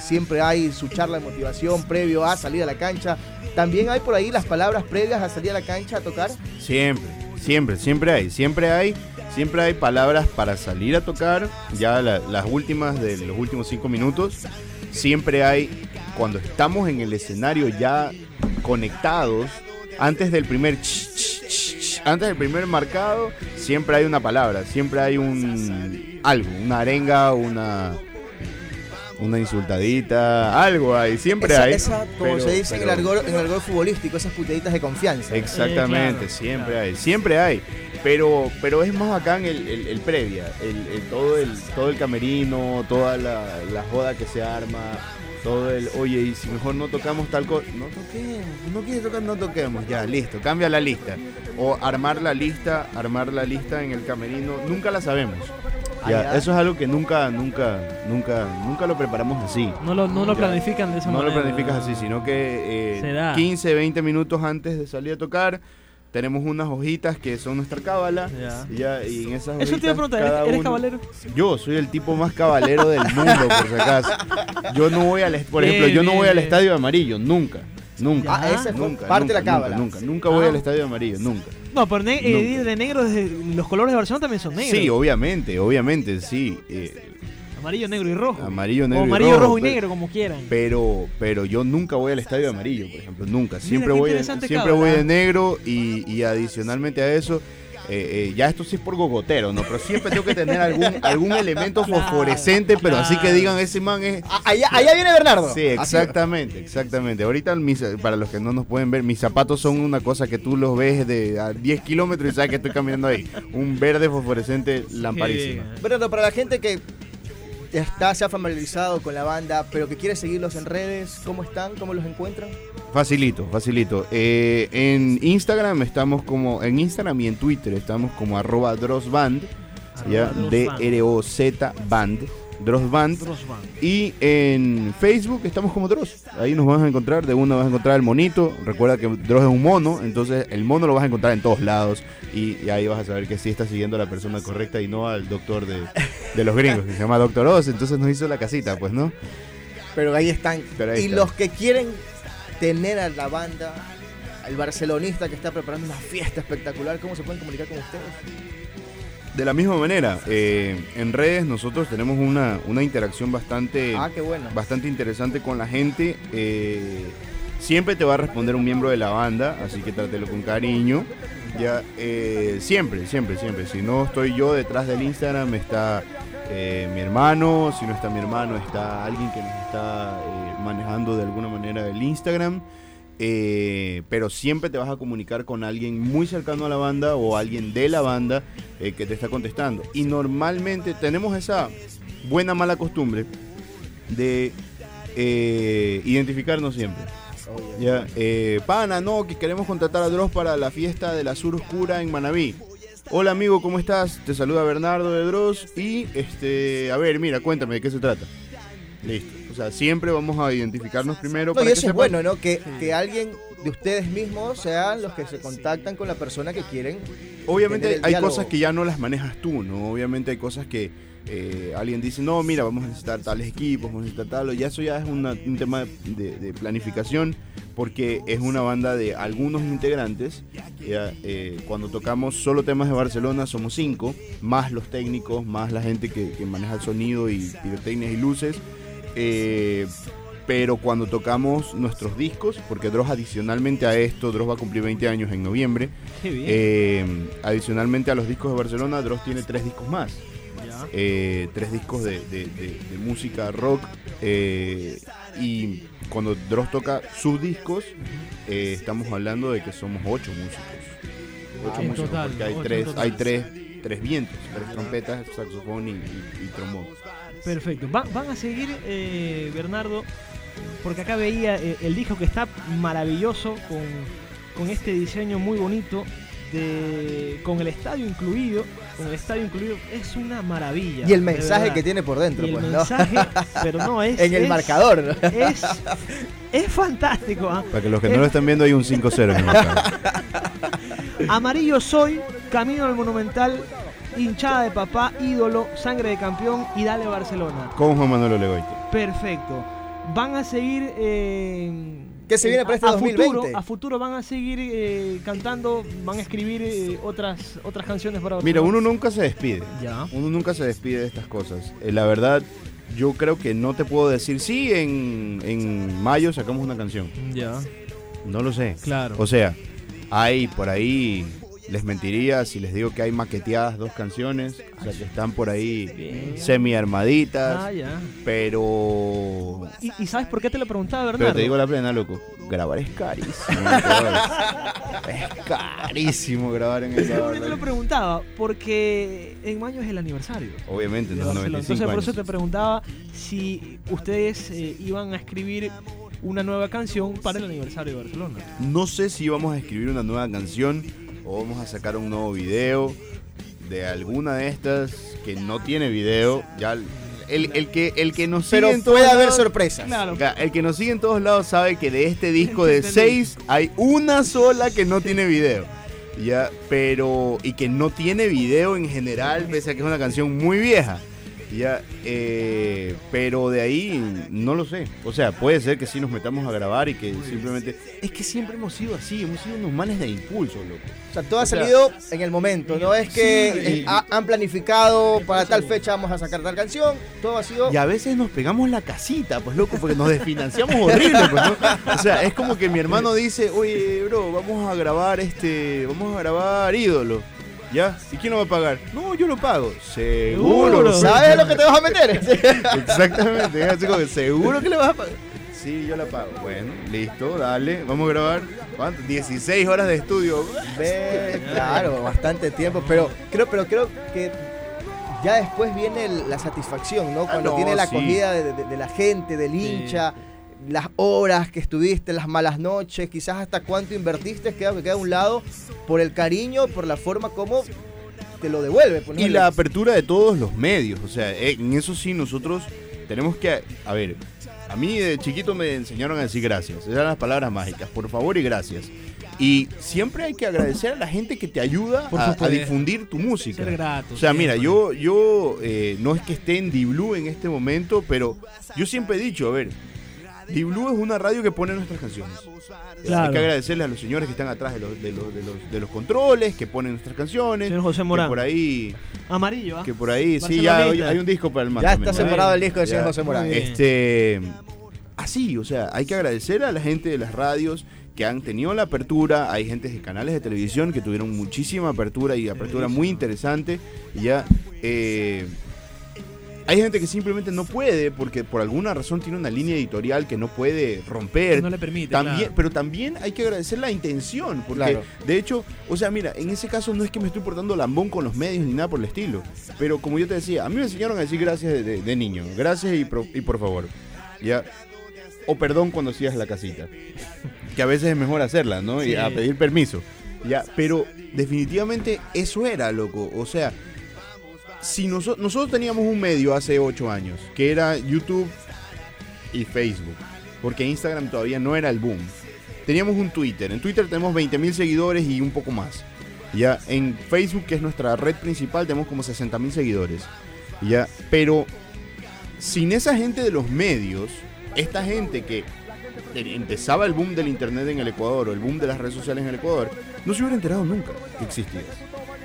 siempre hay su charla de motivación previo a salir a la cancha. ¿También hay por ahí las palabras previas a salir a la cancha a tocar? Siempre, siempre, siempre hay, siempre hay. Siempre hay palabras para salir a tocar, ya las últimas de los últimos cinco minutos. Siempre hay, cuando estamos en el escenario ya conectados, antes del primer antes del primer marcado, siempre hay una palabra, siempre hay un algo, una arenga, una una insultadita, algo hay, siempre hay. como se dice en, el argot, futbolístico, esas putaditas de confianza. Exactamente, siempre hay, siempre hay. Pero, pero es más bacán el, el, previa, el, todo, el, todo el camerino, toda la, joda que se arma, todo el, oye, y si mejor no tocamos tal cosa, no toquemos, no quieres tocar, no toquemos, ya, listo, cambia la lista. O armar la lista, armar la lista en el camerino, nunca la sabemos. Ya, eso es algo que nunca, nunca, nunca, nunca lo preparamos así. No lo, no lo planifican de esa no manera. No lo planificas así, sino que eh, da. 15, 20 minutos antes de salir a tocar, tenemos unas hojitas que son nuestra cábala. Ya. Y, ya, y en esas Eso te iba a preguntar, ¿eres, eres uno-? Yo soy el tipo más caballero del mundo, por si acaso. Yo no voy al, por ejemplo, Bien, yo no bien, voy al estadio amarillo, nunca. Nunca. Ah, ese fue nunca, parte de la cábala. Nunca, nunca, nunca voy Ah. al estadio amarillo, nunca. No, pero ne- eh, Nunca. de negro, desde- los colores de Barcelona también son negros. Sí, obviamente, obviamente, sí. eh, Amarillo, negro y rojo. amarillo, negro o y amarillo, rojo, rojo y pero- negro, como quieran. Pero, pero yo nunca voy al estadio amarillo, por ejemplo, nunca. Siempre voy, de, siempre voy de negro y, y adicionalmente a eso, eh, eh, ya esto sí es por gogotero, ¿no? Pero siempre tengo que tener algún, algún elemento fosforescente, pero así que digan, ese man es... Ah, Allá, allá viene Bernardo. Sí, exactamente, exactamente. Ahorita, mis, para los que no nos pueden ver, mis zapatos son una cosa que tú los ves de a 10 kilómetros y sabes que estoy caminando ahí. Un verde fosforescente lamparísimo. Bernardo, para la gente que está, se ha familiarizado con la banda, pero que quiere seguirlos en redes, ¿cómo están? ¿Cómo los encuentran? Facilito, facilito. Eh, en Instagram estamos como, en Instagram y en Twitter estamos como arroba drosband, ya, D-R-O-Z band, drosband. Drosband. Y en Facebook estamos como Dross. Ahí nos vas a encontrar, de uno vas a encontrar el monito. Recuerda que Dross es un mono, entonces el mono lo vas a encontrar en todos lados. Y, y ahí vas a saber que sí estás siguiendo a la persona correcta y no al doctor de, de los gringos, que se llama Doctor Oz. Entonces nos hizo la casita, pues, ¿no? Pero ahí están. Pero ahí y los que quieren tener a la banda, al barcelonista que está preparando una fiesta espectacular, ¿cómo se pueden comunicar con ustedes? De la misma manera, eh, en redes nosotros tenemos una, una interacción bastante, Ah, qué bueno. bastante interesante con la gente. eh, siempre te va a responder un miembro de la banda, así que trátelo con cariño. Ya, eh, siempre, siempre, siempre. Si no estoy yo detrás del Instagram, está eh, mi hermano. Si no está mi hermano, está alguien que nos está eh, manejando de alguna manera el Instagram. Eh, pero siempre te vas a comunicar con alguien muy cercano a la banda o alguien de la banda eh, que te está contestando. Y normalmente tenemos esa buena mala costumbre de eh, identificarnos siempre. Ya, eh, pana, no, que queremos contratar a Dross para la fiesta de la Sur Oscura en Manabí. Hola amigo, ¿cómo estás? Te saluda Bernardo de Dross y este, a ver, mira, cuéntame de qué se trata. Listo. O sea, siempre vamos a identificarnos primero No, para y que eso es sepan- bueno, ¿no? Que, que alguien de ustedes mismos sean los que se contactan con la persona que quieren. Obviamente tener el hay diálogo. cosas que ya no las manejas tú, ¿no? Obviamente hay cosas que eh, alguien dice, no, mira, vamos a necesitar tales equipos, vamos a necesitar tal, y eso ya es una- un tema de, de planificación, porque es una banda de algunos integrantes. ya, eh, cuando tocamos solo temas de Barcelona somos cinco, más los técnicos, más la gente que, que maneja el sonido y pirotecnias y luces. Eh, pero cuando tocamos nuestros discos, porque Dross adicionalmente a esto, Dross va a cumplir 20 años en noviembre, eh, adicionalmente a los discos de Barcelona, Dross tiene tres discos más. Eh, tres discos de, de- de- de música rock. eh, y cuando Dross toca sus discos, estamos hablando de que somos ocho músicos. Ocho músicos, total, porque hay ocho tres, hay tres, tres vientos, tres trompetas, saxofón y, y- y trombón. Perfecto. Va- van a seguir, eh, Bernardo, porque acá veía eh, el disco que está maravilloso con, con este diseño muy bonito. De, con el estadio incluido, con el estadio incluido, es una maravilla. Y el mensaje que tiene por dentro, Y el pues, ¿no? mensaje, pero no es. En el es- marcador. Es, es fantástico. ¿ah? Para que los que no lo están viendo hay un 5-0 en el mercado. Amarillo soy, camino al Monumental, hinchada de papá, ídolo, sangre de campeón y dale Barcelona. Con Juan Manuel Olegoite. Perfecto. Van a seguir. eh, ¿Qué se viene eh, para este a 2020? Futuro, a futuro van a seguir eh, cantando, van a escribir eh, otras, otras canciones para Mira, Barcelona. uno nunca se despide. Ya. Uno nunca se despide de estas cosas. Eh, la verdad, yo creo que no te puedo decir, sí, en, en mayo sacamos una canción. Ya. No lo sé. Claro. O sea, hay por ahí, les mentiría si les digo que hay maqueteadas dos canciones, o sea, que están por ahí Bien. semi armaditas, Ah, ya. pero... ¿Y, y sabes por qué te lo preguntaba, Bernardo? Pero te digo la plena, loco, grabar es carísimo. es carísimo grabar en ¿Por qué te lo preguntaba? Porque en mayo es el aniversario. Obviamente, no, Barcelona. 95 Entonces por años. eso te preguntaba si ustedes eh, iban a escribir una nueva canción para el aniversario de Barcelona. No sé si vamos a escribir una nueva canción o vamos a sacar un nuevo video. de alguna de estas que no tiene video, ya el, el, que, el que nos sigue Pero puede haber sorpresas. El que nos sigue en todos lados sabe que de este disco de seis hay una sola que no tiene video. Ya, pero. Y que no tiene video en general, pese a que es una canción muy vieja. Ya, eh, pero de ahí no lo sé. O sea, puede ser que sí nos metamos a grabar y que simplemente. Es que siempre hemos sido así, hemos sido unos manes de impulso, loco. O sea, todo ha salido en el momento, no es que han planificado para tal fecha vamos a sacar tal canción, todo ha sido. Y a veces nos pegamos la casita, pues loco, porque nos desfinanciamos horrible, pues, ¿no? O sea, es como que mi hermano dice, oye, bro, vamos a grabar este. Vamos a grabar ídolo. ¿Ya? ¿Y quién lo va a pagar? No, yo lo pago. Seguro. ¿Sabes lo que te vas a meter? Exactamente. seguro que le vas a pagar. Sí, yo la pago. Bueno, listo, dale. Vamos a grabar. ¿Cuánto? 16 horas de estudio. claro, bastante tiempo. Pero creo, pero creo que ya después viene la satisfacción, ¿no? Ah, Cuando tiene la acogida de, la gente, del hincha las horas que estuviste, las malas noches, quizás hasta cuánto invertiste, queda, queda a un lado por el cariño, por la forma como te lo devuelve. Pues, y la apertura de todos los medios, o sea, eh, en eso sí nosotros tenemos que, a ver, a mí de chiquito me enseñaron a decir gracias, esas eran las palabras mágicas, por favor y gracias. Y siempre hay que agradecer a la gente que te ayuda a, difundir tu música. o sea, mira, yo, yo eh, no es que esté en D-Blue en este momento, pero yo siempre he dicho, a ver, D-Blue es una radio que pone nuestras canciones. Hay que agradecerle a los señores que están atrás de los, de los, de los, controles, que ponen nuestras canciones. Señor José Morán. Que por ahí. Amarillo, ¿ah? Que por ahí, sí, ya hay, un disco para el más. Ya está separado el disco de señor José Morán. Este. Así, o sea, hay que agradecer a la gente de las radios que han tenido la apertura, hay gente de canales de televisión que tuvieron muchísima apertura y apertura muy interesante. Y ya, eh, hay gente que simplemente no puede porque por alguna razón tiene una línea editorial que no puede romper. No le permite. También, Pero también hay que agradecer la intención. Porque, de hecho, o sea, mira, en ese caso no es que me estoy portando lambón con los medios ni nada por el estilo. Pero como yo te decía, a mí me enseñaron a decir gracias de, niño. Gracias y, por favor. ¿Ya? O perdón cuando sigas la casita. que a veces es mejor hacerla, ¿no? Y a pedir permiso. ¿Ya? Pero definitivamente eso era, loco. O sea si nosotros teníamos un medio hace ocho años, que era YouTube y Facebook, porque Instagram todavía no era el boom. Teníamos un Twitter, en Twitter tenemos 20.000 seguidores y un poco más. Ya en Facebook, que es nuestra red principal, tenemos como 60.000 seguidores. Ya, pero sin esa gente de los medios, esta gente que empezaba el boom del internet en el Ecuador o el boom de las redes sociales en el Ecuador, no se hubiera enterado nunca que existía.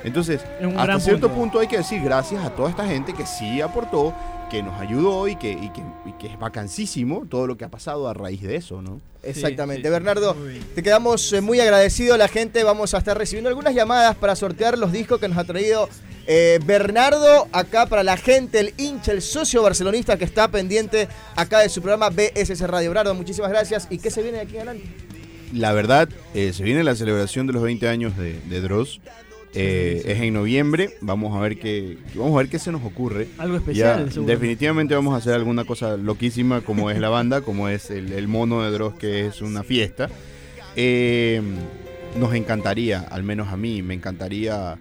Entonces, hasta cierto punto. hay que decir gracias a toda esta gente que sí aportó, que nos ayudó y que, y que, es vacancísimo todo lo que ha pasado a raíz de eso, ¿no? Exactamente. Bernardo, te quedamos eh, muy agradecidos. La gente vamos a estar recibiendo algunas llamadas para sortear los discos que nos ha traído eh, Bernardo, acá para la gente, el hincha, el socio barcelonista que está pendiente acá de su programa BSS Radio. Bernardo, muchísimas gracias. ¿Y qué se viene de aquí adelante? La verdad, eh, se viene la celebración de los 20 años de, de Dross. Eh, es en noviembre. Vamos a ver qué, vamos a ver qué se nos ocurre. Algo especial. definitivamente vamos a hacer alguna cosa loquísima como es la banda, como es el, mono de Dross, que es una fiesta. Eh, nos encantaría, al menos a mí, me encantaría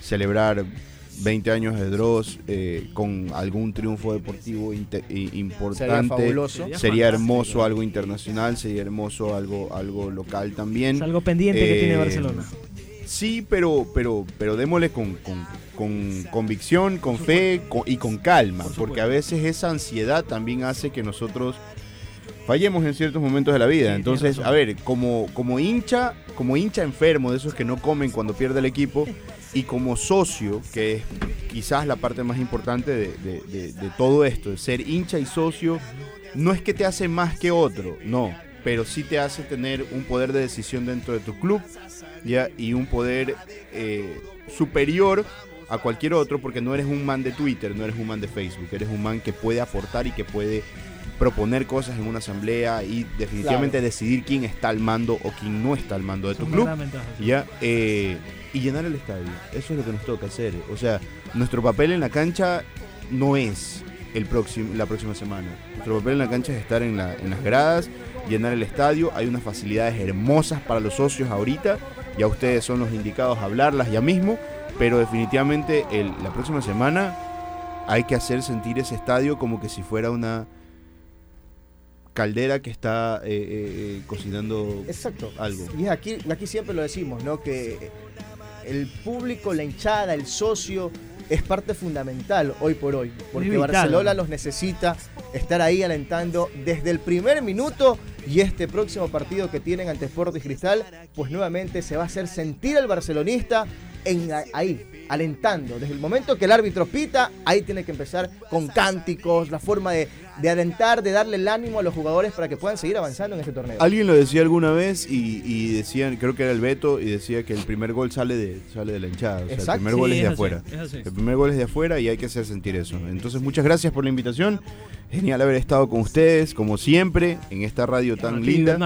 celebrar 20 años de Dross eh, con algún triunfo deportivo importante. Sería, hermoso algo internacional, sería hermoso algo, algo local también. Es algo pendiente que tiene Barcelona. Sí, pero, pero, pero démosle con, convicción, con fe y con calma, porque a veces esa ansiedad también hace que nosotros fallemos en ciertos momentos de la vida. Entonces, a ver, como, como hincha, como hincha enfermo de esos que no comen cuando pierde el equipo, y como socio, que es quizás la parte más importante de, de todo esto, de ser hincha y socio, no es que te hace más que otro, no, pero sí te hace tener un poder de decisión dentro de tu club y un poder eh, superior a cualquier otro porque no eres un man de Twitter, no eres un man de Facebook, eres un man que puede aportar y que puede proponer cosas en una asamblea y definitivamente decidir quién está al mando o quién no está al mando de tu club. ¿ya? Eh, y llenar el estadio. Eso es lo que nos toca hacer. O sea, nuestro papel en la cancha no es el próximo, la próxima semana. Nuestro papel en la cancha es estar en, la, en las gradas, llenar el estadio. Hay unas facilidades hermosas para los socios ahorita ya ustedes son los indicados a hablarlas ya mismo. pero definitivamente el, la próxima semana hay que hacer sentir ese estadio como que si fuera una caldera que está eh, eh, eh, cocinando Exacto. algo. Y aquí, aquí siempre lo decimos, ¿no? Que el público, la hinchada, el socio es parte fundamental hoy por hoy, porque Barcelona los necesita estar ahí alentando desde el primer minuto y este próximo partido que tienen ante Sporting Cristal, pues nuevamente se va a hacer sentir el barcelonista en, ahí, alentando. Desde el momento que el árbitro pita, ahí tiene que empezar con cánticos, la forma de, de alentar, de darle el ánimo a los jugadores para que puedan seguir avanzando en este torneo. Alguien lo decía alguna vez y, decían, creo que era el Beto, y decía que el primer gol sale de, sale de la hinchada. O sea, el primer gol es, de afuera. el primer gol es de afuera y hay que hacer sentir eso. Entonces, muchas gracias por la invitación. Genial haber estado con ustedes, como siempre, en esta radio tan linda.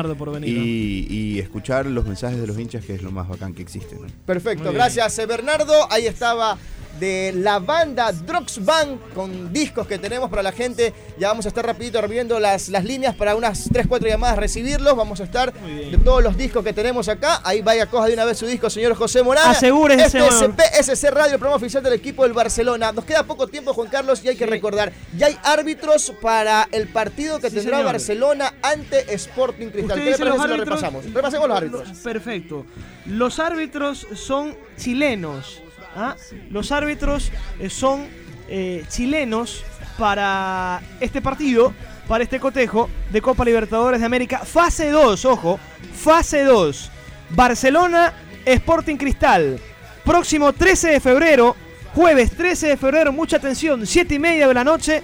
y, escuchar los mensajes de los hinchas, que es lo más bacán que existe. Perfecto, gracias Bernardo. Ahí estaba de la banda Drox Band con discos que tenemos para la gente. Ya vamos a estar rapidito reviviendo las, las líneas para unas 3, 4 llamadas recibirlos. Vamos a estar de todos los discos que tenemos acá. Ahí vaya, coja de una vez su disco, señor José Morán. Asegúrese. SC Radio, el programa oficial del equipo del Barcelona. Nos queda poco tiempo, Juan Carlos, y hay que recordar, ya hay árbitros para el partido que tendrá Barcelona ante Sporting Cristal. ¿Qué le los repasamos? Repasemos los árbitros. Perfecto. Los árbitros son chilenos. ¿ah? Los árbitros eh, son eh, chilenos para este partido, para este cotejo de Copa Libertadores de América. Fase 2, ojo, fase 2. Barcelona, Sporting Cristal. Próximo 13 de febrero, jueves 13 de febrero, mucha atención, 7 y media de la noche.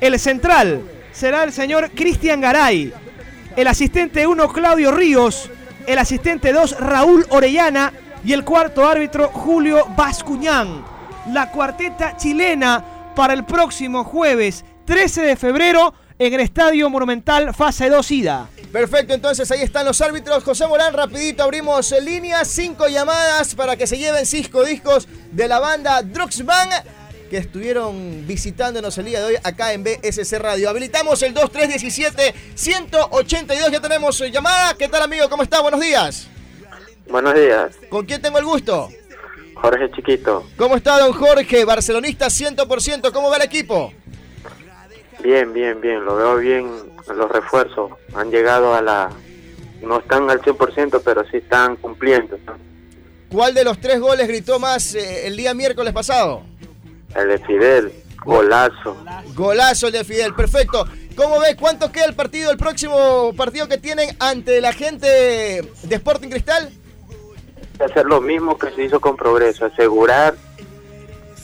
El central será el señor Cristian Garay. El asistente 1, Claudio Ríos. El asistente 2, Raúl Orellana y el cuarto árbitro Julio Bascuñán. La cuarteta chilena para el próximo jueves 13 de febrero en el Estadio Monumental Fase 2 Ida. Perfecto, entonces ahí están los árbitros. José Morán, rapidito abrimos líneas, cinco llamadas para que se lleven cinco discos de la banda Druxman que estuvieron visitándonos el día de hoy acá en BSC Radio. Habilitamos el 2317-182, ya tenemos llamada. ¿Qué tal amigo? ¿Cómo está? Buenos días. Buenos días. ¿Con quién tengo el gusto? Jorge Chiquito. ¿Cómo está, don Jorge? Barcelonista 100%. ¿Cómo va el equipo? Bien, bien, bien. Lo veo bien los refuerzos. Han llegado a la... No están al 100%, pero sí están cumpliendo. ¿Cuál de los tres goles gritó más eh, el día miércoles pasado? El de Fidel. Golazo. Golazo el de Fidel, perfecto. ¿Cómo ves? ¿Cuánto queda el partido, el próximo partido que tienen ante la gente de Sporting Cristal? Hacer lo mismo que se hizo con Progreso, asegurar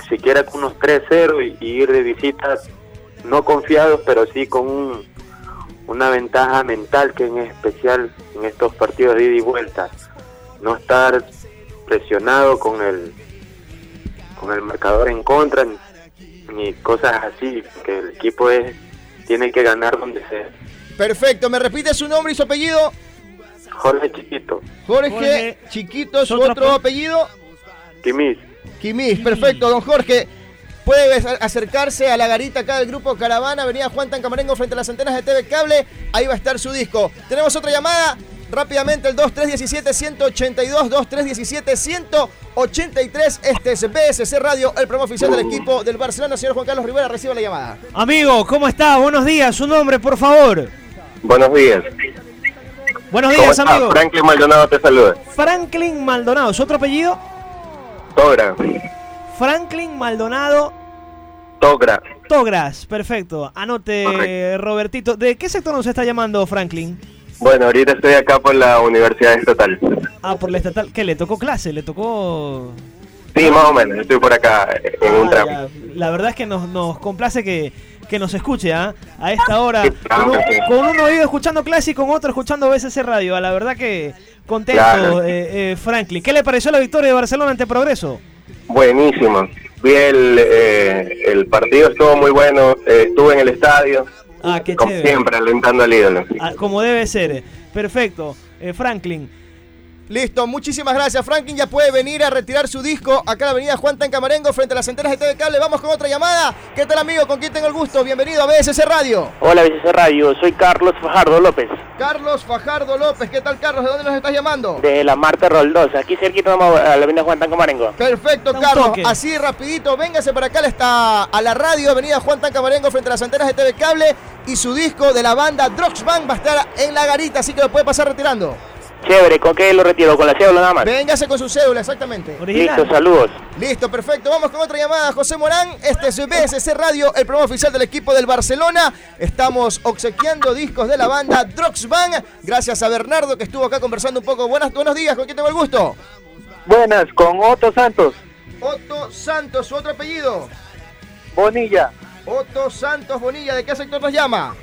siquiera con unos 3-0 y, ir de visita no confiados, pero sí con una ventaja mental que en especial en estos partidos de ida y vuelta, no estar presionado con el con el marcador en contra ni, cosas así, que el equipo es tiene que ganar donde sea. Perfecto, ¿me repite su nombre y su apellido? Jorge Chiquito. Jorge, Chiquito, su otro apellido. Quimis. Quimis, perfecto, don Jorge. Puede acercarse a la garita acá del grupo Caravana, Avenida Juan Tancamarengo frente a las antenas de TV Cable. Ahí va a estar su disco. Tenemos otra llamada. Rápidamente el 2317-182, 2317-183. Este es BSC Radio, el programa oficial del equipo del Barcelona. Señor Juan Carlos Rivera, reciba la llamada. Amigo, ¿cómo está? Buenos días. Su nombre, por favor. Buenos días. Buenos días, amigo. Franklin Maldonado te saluda. Franklin Maldonado, ¿su otro apellido? Togra. Franklin Maldonado. Togra. Togras, perfecto. Anote, Robertito. ¿De qué sector nos está llamando Franklin? Bueno, ahorita estoy acá por la Universidad Estatal. Ah, por la Estatal. ¿Qué? ¿Le tocó clase? ¿Le tocó...? Sí, más o menos. Estoy por acá en un ah, tramo. La verdad es que nos, nos complace que que nos escuche ¿ah? a esta hora, con un, oído escuchando clásico, con otro escuchando BSC Radio. La verdad que contento, eh, eh, Franklin. ¿Qué le pareció la victoria de Barcelona ante Progreso? Buenísimo. Vi el, eh, el partido, estuvo muy bueno. estuve en el estadio. Ah, qué Como siempre, alentando al ídolo. Ah, como debe ser. Perfecto. Franklin. Listo, muchísimas gracias. Franklin ya puede venir a retirar su disco acá en la avenida Juan Tancamarengo frente a las centenas de TV Cable. Vamos con otra llamada. ¿Qué tal, amigo? ¿Con quién tengo el gusto? Bienvenido a BSC Radio. Hola, BSC Radio. Soy Carlos Fajardo López. Carlos Fajardo López. ¿Qué tal, Carlos? ¿De dónde nos estás llamando? De la Marta Roldosa. Aquí cerquita a la avenida Juan Tancamarengo. Perfecto, Carlos. Así rapidito, véngase para acá. Está a la radio, avenida Juan Tancamarengo frente a las antenas de TV Cable. Y su disco de la banda Band va a estar en la garita, así que lo puede pasar retirando. Chévere, ¿con qué lo retiro? ¿Con la cédula nada más? Véngase con su cédula, exactamente. Listo, saludos. Listo, perfecto. Vamos con otra llamada. José Morán, este es BSC Radio, el programa oficial del equipo del Barcelona. Estamos obsequiando discos de la banda Band. Gracias a Bernardo que estuvo acá conversando un poco. Buenas, buenos días, ¿con quién tengo el gusto? Buenas, con Otto Santos. Otto Santos, ¿su otro apellido? Bonilla. Otto Santos Bonilla, ¿de qué sector nos llama?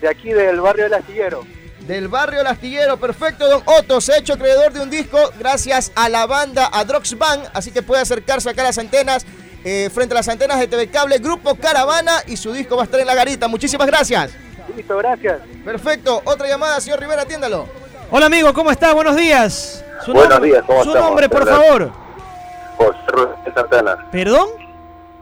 De aquí, del barrio del Astillero del barrio Lastillero. Perfecto, don Otto. Se ha hecho acreedor de un disco gracias a la banda Adrox Band. Así que puede acercarse acá a las antenas, eh, frente a las antenas de TV Cable, Grupo Caravana. Y su disco va a estar en la garita. Muchísimas gracias. Listo, gracias. Perfecto. Otra llamada, señor Rivera, atiéndalo. Hola, amigo, ¿cómo está? Buenos días. Su Buenos días, ¿cómo Su nombre, por favor. José Rodríguez Santana. ¿Perdón?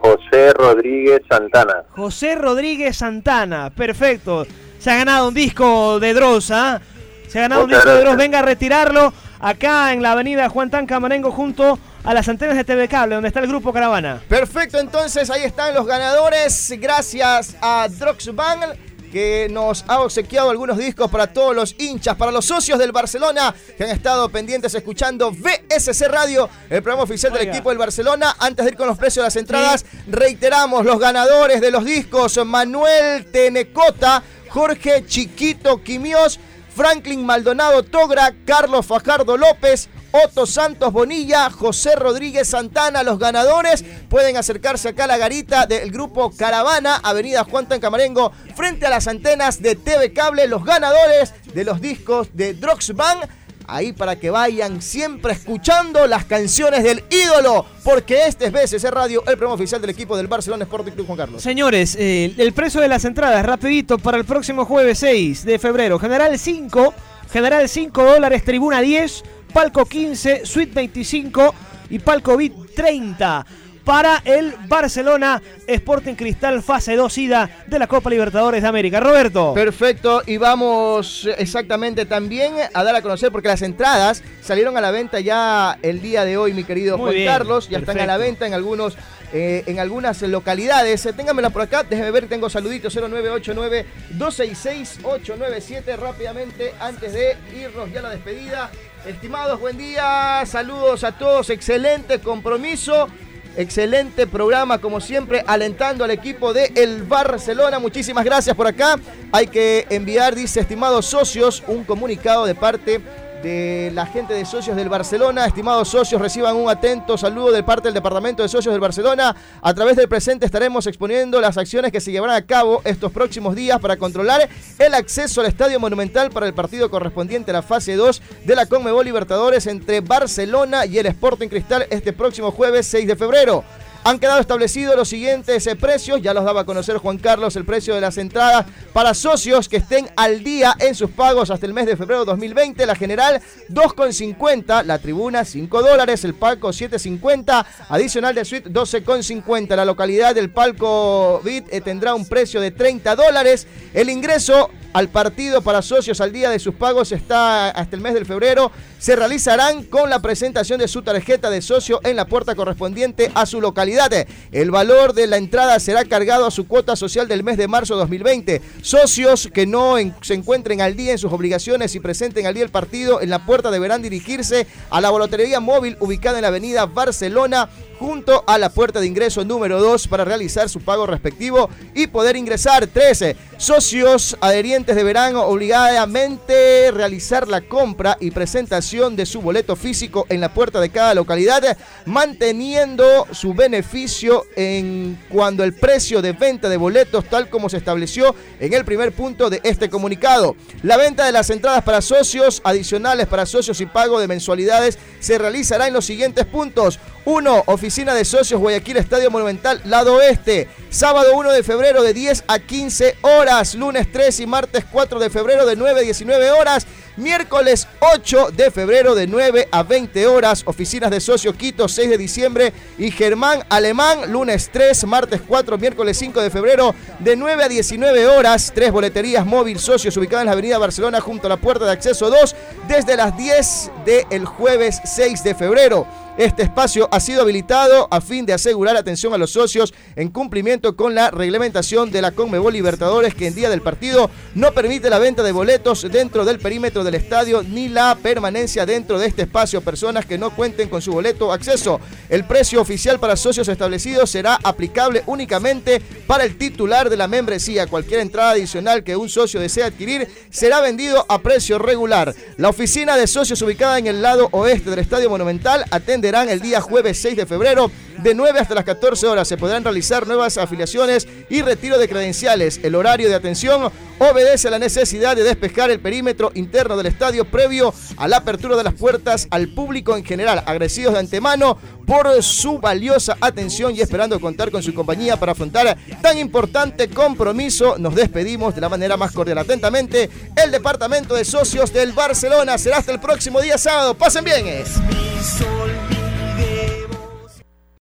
José Rodríguez Santana. José Rodríguez Santana, perfecto se ha ganado un disco de Dross, ¿ah? Se ha ganado un disco de Dross, venga a retirarlo acá en la avenida Juan Tan Camarengo junto a las antenas de TV Cable, donde está el grupo Caravana. Perfecto, entonces ahí están los ganadores. Gracias a Band que nos ha obsequiado algunos discos para todos los hinchas, para los socios del Barcelona que han estado pendientes escuchando VSC Radio, el programa oficial del equipo del Barcelona. Antes de ir con los precios de las entradas, reiteramos los ganadores de los discos: Manuel Tenecota Jorge Chiquito Quimios, Franklin Maldonado Togra, Carlos Fajardo López, Otto Santos Bonilla, José Rodríguez Santana, los ganadores. Pueden acercarse acá a la garita del grupo Caravana, Avenida Juan Tancamarengo, frente a las antenas de TV Cable, los ganadores de los discos de Band ahí para que vayan siempre escuchando las canciones del ídolo, porque este es BSC Radio, el programa oficial del equipo del Barcelona Sporting Club Juan Carlos. Señores, eh, el precio de las entradas, rapidito, para el próximo jueves 6 de febrero, general 5, general 5 dólares, tribuna 10, palco 15, suite 25 y palco VIP 30 para el Barcelona Sporting Cristal fase 2 ida de la Copa Libertadores de América. Roberto. Perfecto, y vamos exactamente también a dar a conocer porque las entradas salieron a la venta ya el día de hoy, mi querido Juan Carlos, ya están a la venta en algunos eh, en algunas localidades. Eh, ténganmela por acá, déjenme ver, tengo saluditos 0989-266-897 rápidamente antes de irnos ya a la despedida. Estimados, buen día, saludos a todos, excelente compromiso. Excelente programa, como siempre, alentando al equipo de el Barcelona. Muchísimas gracias por acá. Hay que enviar, dice, estimados socios, un comunicado de parte de la gente de socios del Barcelona. Estimados socios, reciban un atento saludo de parte del Departamento de Socios del Barcelona. A través del presente estaremos exponiendo las acciones que se llevarán a cabo estos próximos días para controlar el acceso al Estadio Monumental para el partido correspondiente a la fase 2 de la Conmebol Libertadores entre Barcelona y el Sporting Cristal este próximo jueves 6 de febrero. Han quedado establecidos los siguientes eh, precios, ya los daba a conocer Juan Carlos, el precio de las entradas para socios que estén al día en sus pagos hasta el mes de febrero de 2020. La general 2,50, la tribuna 5 dólares, el palco 7,50, adicional de suite 12,50. La localidad del palco BIT eh, tendrá un precio de 30 dólares. El ingreso al partido para socios al día de sus pagos está hasta el mes de febrero. Se realizarán con la presentación de su tarjeta de socio en la puerta correspondiente a su localidad. El valor de la entrada será cargado a su cuota social del mes de marzo de 2020. Socios que no se encuentren al día en sus obligaciones y presenten al día el partido en la puerta deberán dirigirse a la boletería móvil ubicada en la avenida Barcelona junto a la puerta de ingreso número 2 para realizar su pago respectivo y poder ingresar. 13. Socios adherientes deberán obligadamente realizar la compra y presentación de su boleto físico en la puerta de cada localidad, manteniendo su beneficio en cuando el precio de venta de boletos tal como se estableció en el primer punto de este comunicado. La venta de las entradas para socios adicionales para socios y pago de mensualidades se realizará en los siguientes puntos 1, Oficina de Socios Guayaquil Estadio Monumental, lado oeste. Sábado 1 de febrero de 10 a 15 horas. Lunes 3 y martes 4 de febrero de 9 a 19 horas. Miércoles 8 de febrero de 9 a 20 horas. Oficinas de Socio Quito 6 de diciembre y Germán Alemán. Lunes 3, martes 4, miércoles 5 de febrero de 9 a 19 horas. Tres boleterías móvil socios ubicadas en la avenida Barcelona junto a la puerta de acceso 2 desde las 10 del jueves 6 de febrero. Este espacio ha sido habilitado a fin de asegurar atención a los socios en cumplimiento con la reglamentación de la Conmebol Libertadores que en día del partido no permite la venta de boletos dentro del perímetro del estadio ni la permanencia dentro de este espacio personas que no cuenten con su boleto acceso. El precio oficial para socios establecidos será aplicable únicamente para el titular de la membresía. Cualquier entrada adicional que un socio desee adquirir será vendido a precio regular. La oficina de socios ubicada en el lado oeste del Estadio Monumental atende el día jueves 6 de febrero de 9 hasta las 14 horas. Se podrán realizar nuevas afiliaciones y retiro de credenciales. El horario de atención obedece a la necesidad de despejar el perímetro interno del estadio previo a la apertura de las puertas al público en general. Agradecidos de antemano por su valiosa atención y esperando contar con su compañía para afrontar tan importante compromiso. Nos despedimos de la manera más cordial. Atentamente, el Departamento de Socios del Barcelona. Será hasta el próximo día sábado. Pasen bien.